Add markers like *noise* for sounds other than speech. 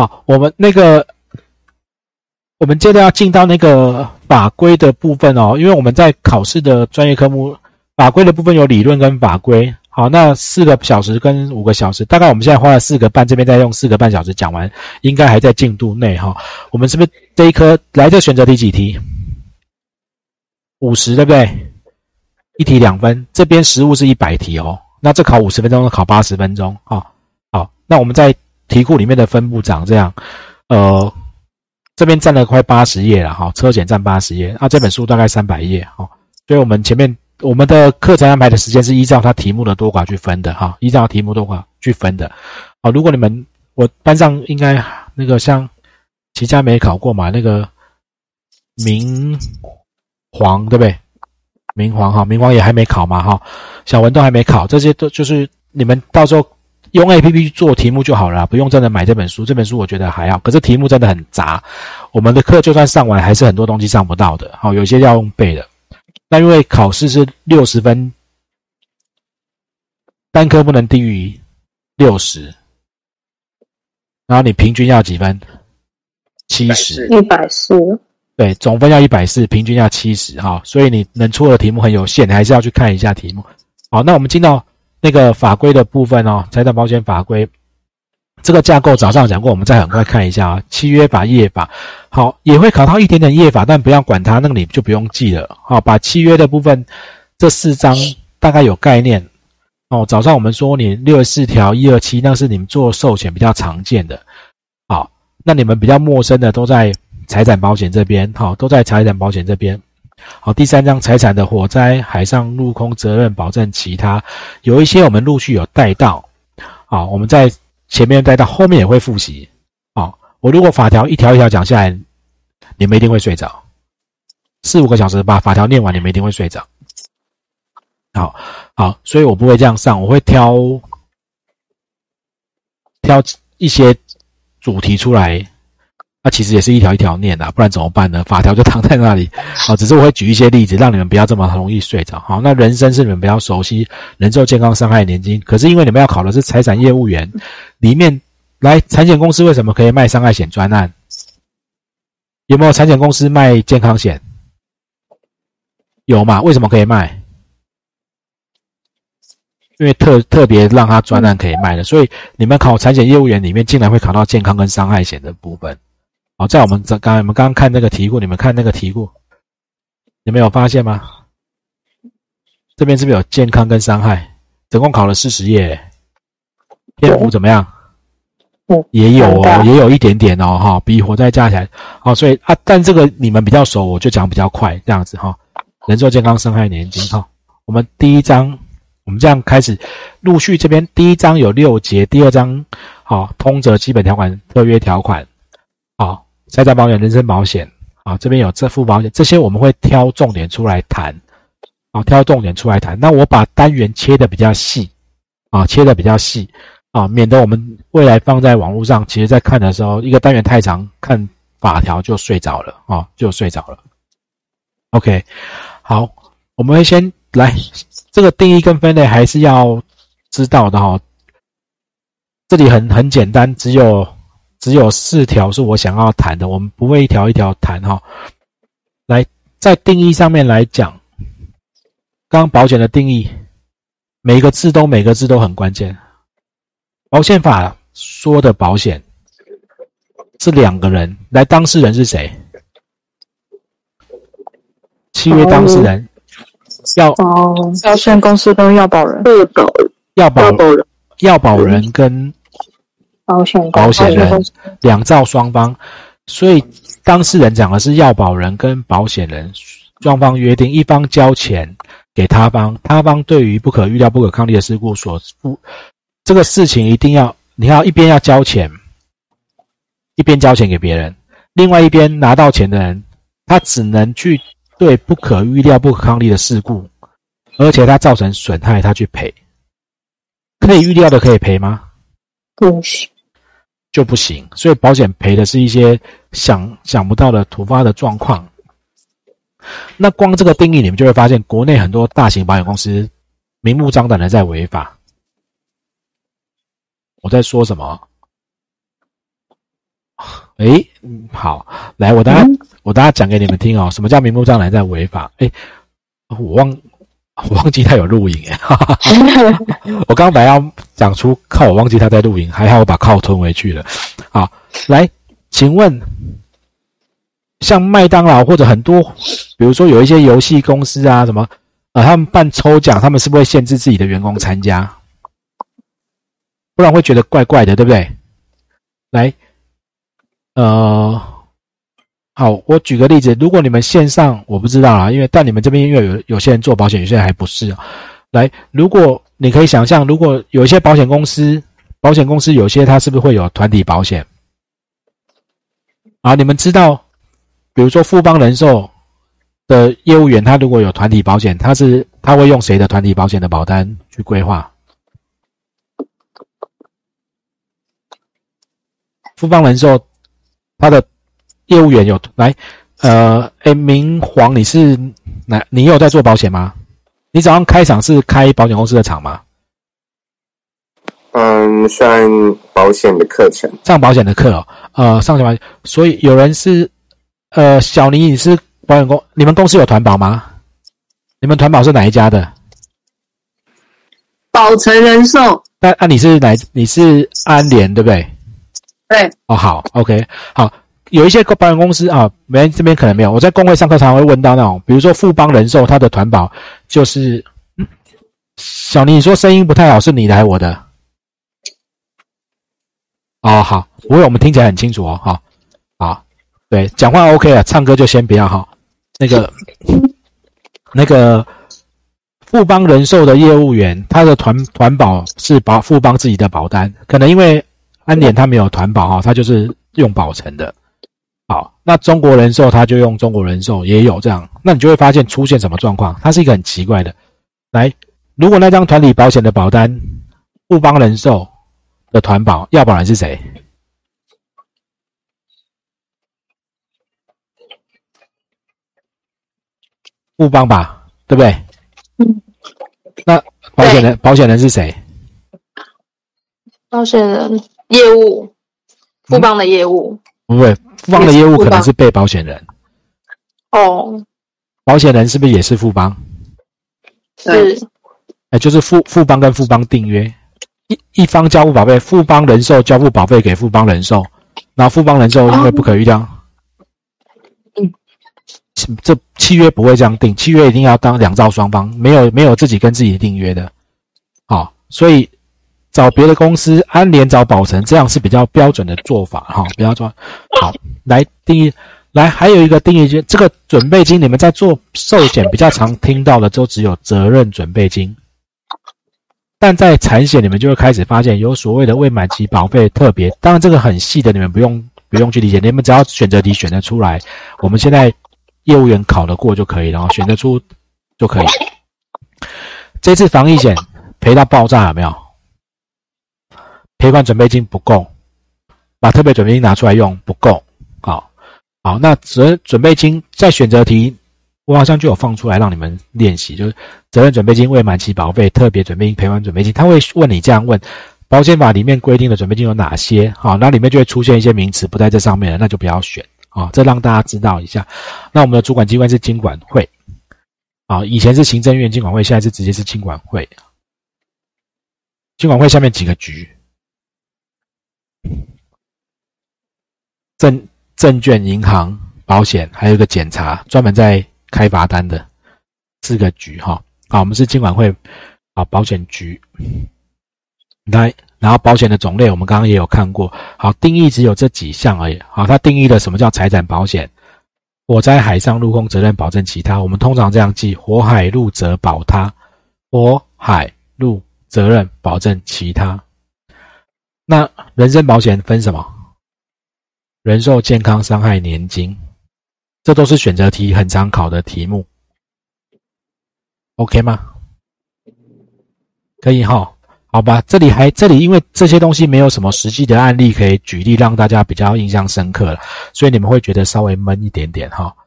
好，我们那个，我们接着要进到那个法规的部分哦，因为我们在考试的专业科目法规的部分有理论跟法规。好，那四个小时跟五个小时，大概我们现在花了四个半，这边再用四个半小时讲完，应该还在进度内哈。我们是不是这一科来这选择题几题？五十对不对？一题两分，这边实物是一百题哦。那这考五十分钟，考八十分钟啊。好，那我们在题库里面的分布长这样，呃，这边占了快八十页了哈，车险占八十页啊。这本书大概三百页哈，所以我们前面我们的课程安排的时间是依照它题目的多寡去分的哈，依照题目多寡去分的。好，如果你们我班上应该那个像齐家没考过嘛，那个明。黄对不对？明黄哈，明黄也还没考嘛哈，小文都还没考，这些都就是你们到时候用 A P P 做题目就好了，不用真的买这本书。这本书我觉得还好，可是题目真的很杂。我们的课就算上完，还是很多东西上不到的。好，有些要用背的。那因为考试是六十分，单科不能低于六十，然后你平均要几分？七十，一百四。对，总分要一百四，平均要七十哈，所以你能出的题目很有限，你还是要去看一下题目。好，那我们进到那个法规的部分哦，财产保险法规这个架构早上讲过，我们再很快看一下啊。契约法、业法，好，也会考到一点点业法，但不要管它，那个你就不用记了。好，把契约的部分这四章大概有概念哦。早上我们说你六十四条、一二七，那是你们做寿险比较常见的。好，那你们比较陌生的都在。财产保险这边，好，都在财产保险这边。好，第三章财产的火灾、海上、陆空责任保证，其他有一些我们陆续有带到。好，我们在前面带到，后面也会复习。好，我如果法条一条一条讲下来，你们一定会睡着。四五个小时把法条念完，你们一定会睡着。好，好，所以我不会这样上，我会挑挑一些主题出来。那其实也是一条一条念的，不然怎么办呢？法条就躺在那里。好，*laughs* 只是我会举一些例子，让你们不要这么容易睡着。好，那人生是你们比较熟悉，人寿、健康、伤害、年金。可是因为你们要考的是财产业务员，里面来产险公司为什么可以卖伤害险专案？有没有产险公司卖健康险？有嘛？为什么可以卖？因为特特别让他专案可以卖的，所以你们考产险业务员里面，竟然会考到健康跟伤害险的部分。好，在我们这刚，我们刚刚看那个题库，你们看那个题库，你们有发现吗？这边是不是有健康跟伤害？总共考了四十页，篇幅怎么样？也有哦，也有一点点哦，哈，比火灾加起来，哦，所以啊，但这个你们比较熟，我就讲比较快，这样子哈。人寿健康伤害年金，哈，我们第一章，我们这样开始，陆续这边第一章有六节，第二章好，通则基本条款、特约条款，好。财产保险、人身保险，啊，这边有这副保险，这些我们会挑重点出来谈，啊，挑重点出来谈。那我把单元切的比较细，啊，切的比较细，啊，免得我们未来放在网络上，其实在看的时候，一个单元太长，看法条就睡着了，啊，就睡着了。OK，好，我们会先来这个定义跟分类还是要知道的哈。这里很很简单，只有。只有四条是我想要谈的，我们不会一条一条谈哈。来，在定义上面来讲，刚保险的定义，每个字都每个字都很关键。保险法说的保险是两个人，来，当事人是谁？契约当事人要保险公司跟要保人，要保人，要保人跟。保险保险人两造双方，所以当事人讲的是要保人跟保险人双方约定，一方交钱给他方，他方对于不可预料、不可抗力的事故所负这个事情，一定要你要一边要交钱，一边交钱给别人，另外一边拿到钱的人，他只能去对不可预料、不可抗力的事故，而且他造成损害，他去赔，可以预料的可以赔吗？不行。就不行，所以保险赔的是一些想想不到的突发的状况。那光这个定义，你们就会发现，国内很多大型保险公司明目张胆的在违法。我在说什么？哎，嗯，好，来，我大家、我大家讲给你们听哦，什么叫明目张胆在违法？哎，我忘我 *laughs* 忘记他有录影诶，哈哈哈我刚本来要讲出靠，我忘记他在录影，还好我把靠吞回去了。好，来，请问，像麦当劳或者很多，比如说有一些游戏公司啊，什么啊，他们办抽奖，他们是不是会限制自己的员工参加？不然会觉得怪怪的，对不对？来，呃，好，我举个例子，如果你们线上我不知道啊，因为但你们这边因为有有些人做保险，有些人还不是。来，如果你可以想象，如果有一些保险公司，保险公司有些它是不是会有团体保险？啊，你们知道，比如说富邦人寿的业务员，他如果有团体保险，他是他会用谁的团体保险的保单去规划？富邦人寿，他的业务员有来，呃，哎，明黄，你是哪？你有在做保险吗？你早上开场是开保险公司的厂吗？嗯，上保险的课程，上保险的课哦，呃，上什么？所以有人是，呃，小尼，你是保险公，你们公司有团保吗？你们团保是哪一家的？保诚人寿。那啊，你是哪？你是安联对不对？对，哦，好，OK，好，有一些保险公司啊，没这边可能没有。我在工会上课常会问到那种，比如说富邦人寿，它的团保就是，小尼，你说声音不太好，是你来我的？哦，好，不会，我们听起来很清楚哦，好，好，对，讲话 OK 了，唱歌就先不要哈。那个，*laughs* 那个富邦人寿的业务员，他的团团保是保富邦自己的保单，可能因为。安联他没有团保哈，他就是用保诚的。好，那中国人寿它就用中国人寿，也有这样。那你就会发现出现什么状况？它是一个很奇怪的。来，如果那张团体保险的保单，富邦人寿的团保要保人是谁？富邦吧，对不对？嗯。那保险人保险人是谁？保险人。业务，富邦的业务不会，富邦的业务可能是被保险人。哦，保险人是不是也是富邦？是，哎，就是富富邦跟富邦订约，一一方交付保费，富邦人寿交付保费给富邦人寿，然后富邦人寿因为不可预料，嗯，这契约不会这样定，契约一定要当两造双方，没有没有自己跟自己订约的，好，所以。找别的公司，安联找保诚，这样是比较标准的做法哈。不要做好来定义，来还有一个定义，就这个准备金，你们在做寿险比较常听到的，都只有责任准备金。但在产险，你们就会开始发现有所谓的未满期保费特别。当然，这个很细的，你们不用不用去理解，你们只要选择题选得出来，我们现在业务员考得过就可以，然后选得出就可以。这次防疫险赔到爆炸有没有？赔款准备金不够，把特别准备金拿出来用不够。好，好，那责准备金在选择题，我好像就有放出来让你们练习，就是责任准备金、未满期保费、特别准备金、赔款准备金，他会问你这样问：保险法里面规定的准备金有哪些？好，那里面就会出现一些名词不在这上面了，那就不要选啊。这让大家知道一下。那我们的主管机关是经管会，啊，以前是行政院经管会，现在是直接是经管会。经管会下面几个局。证证券、银行、保险，还有一个检查，专门在开罚单的四个局哈。好，我们是金管会啊，保险局来，然后保险的种类我们刚刚也有看过。好，定义只有这几项而已。好，它定义了什么叫财产保险？火灾、海上、陆空责任保证其他。我们通常这样记：火海陆责保他，火海陆责任保证其他。那人身保险分什么？人寿、健康、伤害、年金，这都是选择题很常考的题目。OK 吗？可以哈，好吧。这里还这里，因为这些东西没有什么实际的案例可以举例，让大家比较印象深刻了，所以你们会觉得稍微闷一点点哈。